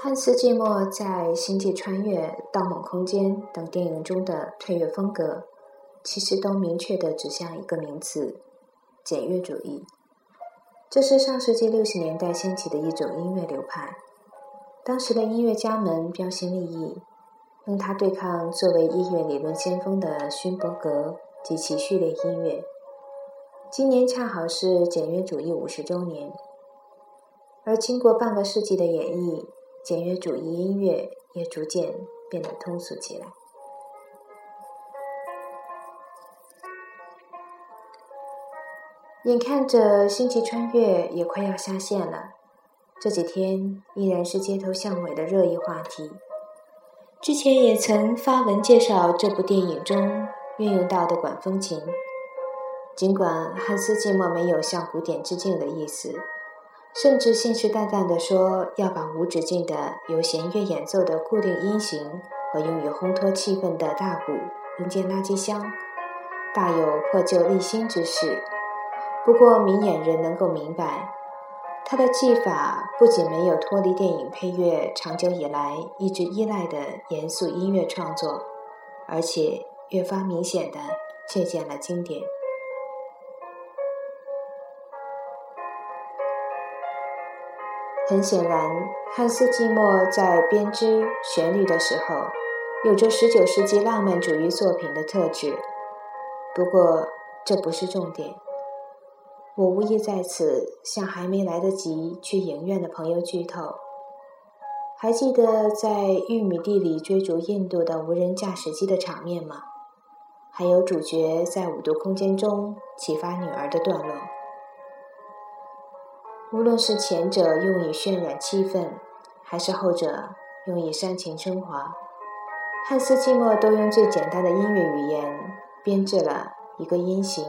汉斯季默在《星际穿越》《盗梦空间》等电影中的配乐风格，其实都明确地指向一个名词——简约主义。这是上世纪六十年代兴起的一种音乐流派。当时的音乐家们标新立异，用它对抗作为音乐理论先锋的勋伯格及其序列音乐。今年恰好是简约主义五十周年，而经过半个世纪的演绎。简约主义音乐也逐渐变得通俗起来。眼看着《星际穿越》也快要下线了，这几天依然是街头巷尾的热议话题。之前也曾发文介绍这部电影中运用到的管风琴，尽管汉斯季默没有向古典致敬的意思。甚至信誓旦旦地说要把无止境的由弦乐演奏的固定音型和用于烘托气氛的大鼓扔进垃圾箱，大有破旧立新之势。不过明眼人能够明白，他的技法不仅没有脱离电影配乐长久以来一直依赖的严肃音乐创作，而且越发明显地借鉴了经典。很显然，汉斯季默在编织旋律的时候，有着十九世纪浪漫主义作品的特质。不过，这不是重点。我无意在此向还没来得及去影院的朋友剧透。还记得在玉米地里追逐印度的无人驾驶机的场面吗？还有主角在五度空间中启发女儿的段落。无论是前者用以渲染气氛，还是后者用以煽情升华，汉斯季默都用最简单的音乐语言编制了一个音型，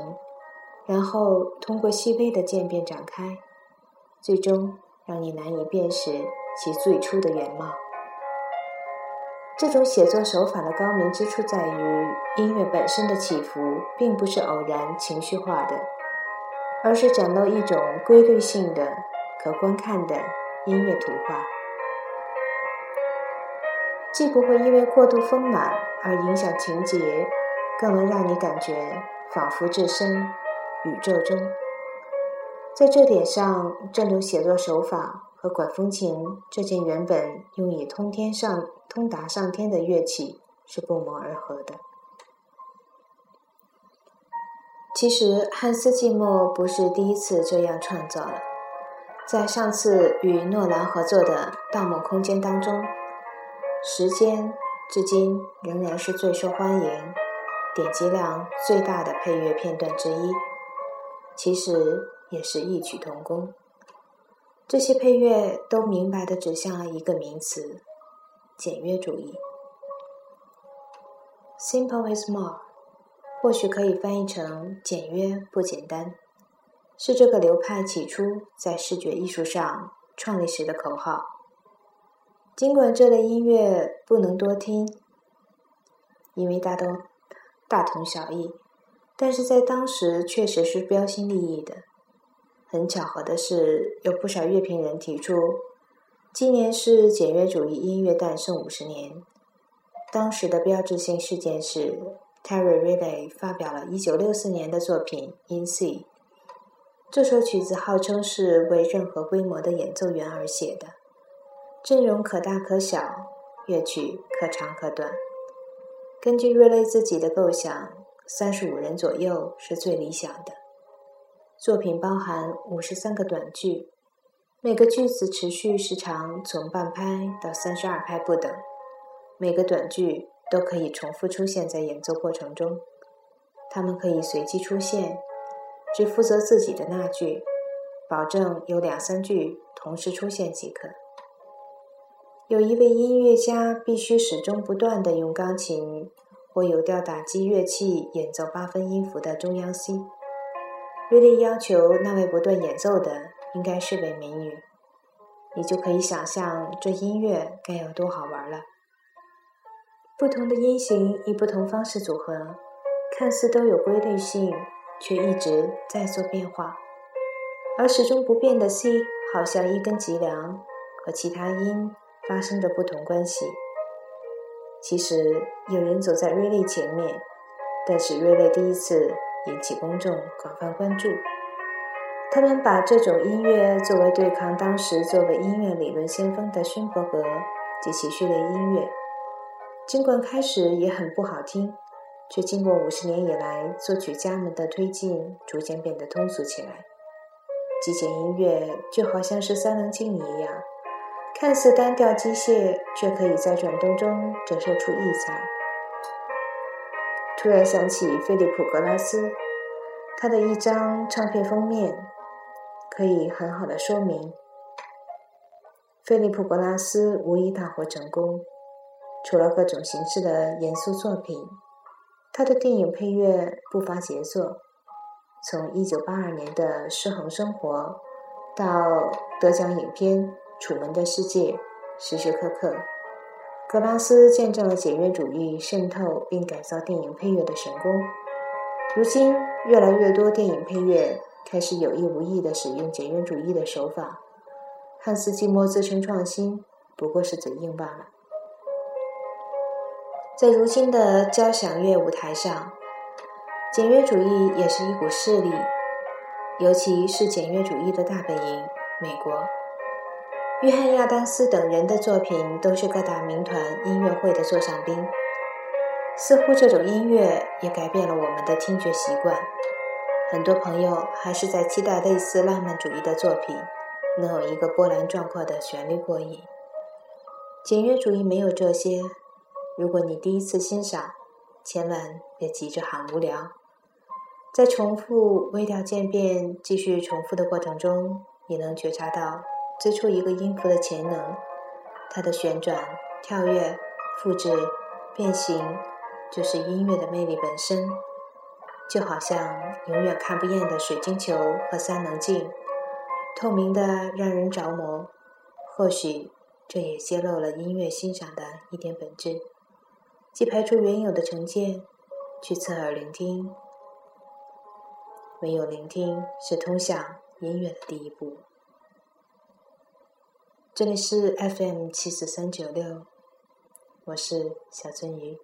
然后通过细微的渐变展开，最终让你难以辨识其最初的原貌。这种写作手法的高明之处在于，音乐本身的起伏并不是偶然情绪化的。而是展露一种规律性的、可观看的音乐图画，既不会因为过度丰满而影响情节，更能让你感觉仿佛置身宇宙中。在这点上，这种写作手法和管风琴这件原本用以通天上、通达上天的乐器是不谋而合的。其实，汉斯季默不是第一次这样创造了。在上次与诺兰合作的《盗梦空间》当中，《时间》至今仍然是最受欢迎、点击量最大的配乐片段之一。其实也是异曲同工。这些配乐都明白地指向了一个名词：简约主义。Simple is more。或许可以翻译成“简约不简单”，是这个流派起初在视觉艺术上创立时的口号。尽管这类音乐不能多听，因为大都大同小异，但是在当时确实是标新立异的。很巧合的是，有不少乐评人提出，今年是简约主义音乐诞生五十年，当时的标志性事件是。Terry Riley 发表了1964年的作品《In C》，这首曲子号称是为任何规模的演奏员而写的，阵容可大可小，乐曲可长可短。根据瑞雷自己的构想，三十五人左右是最理想的。作品包含五十三个短句，每个句子持续时长从半拍到三十二拍不等，每个短句。都可以重复出现在演奏过程中，它们可以随机出现，只负责自己的那句，保证有两三句同时出现即可。有一位音乐家必须始终不断地用钢琴或有调打击乐器演奏八分音符的中央 C。瑞丽要求那位不断演奏的应该是位美女，你就可以想象这音乐该有多好玩了。不同的音型以不同方式组合，看似都有规律性，却一直在做变化。而始终不变的 C，好像一根脊梁，和其他音发生着不同关系。其实有人走在瑞类前面，但是瑞类第一次引起公众广泛关注。他们把这种音乐作为对抗当时作为音乐理论先锋的勋伯格及其序列音乐，尽管开始也很不好听，却经过五十年以来作曲家们的推进，逐渐变得通俗起来。极简音乐就好像是三棱镜一样，看似单调机械，却可以在转动中折射出异彩。突然想起菲利普·格拉斯，他的一张唱片封面。可以很好的说明，菲利普·格拉斯无疑大获成功。除了各种形式的严肃作品，他的电影配乐不乏杰作。从1982年的《失衡生活》到得奖影片《楚门的世界》，时时刻刻，格拉斯见证了简约主义渗透并改造电影配乐的神功。如今，越来越多电影配乐。开始有意无意地使用简约主义的手法。汉斯季默自称创新，不过是嘴硬罢了。在如今的交响乐舞台上，简约主义也是一股势力，尤其是简约主义的大本营——美国。约翰·亚当斯等人的作品都是各大民团音乐会的座上宾。似乎这种音乐也改变了我们的听觉习惯。很多朋友还是在期待类似浪漫主义的作品能有一个波澜壮阔的旋律过瘾。简约主义没有这些。如果你第一次欣赏，千万别急着喊无聊。在重复微调渐变、继续重复的过程中，你能觉察到最初一个音符的潜能，它的旋转、跳跃、复制、变形，就是音乐的魅力本身。就好像永远看不厌的水晶球和三棱镜，透明的让人着魔。或许这也揭露了音乐欣赏的一点本质，即排除原有的成见，去侧耳聆听。唯有聆听是通向音乐的第一步。这里是 FM 七四三九六，我是小鳟鱼。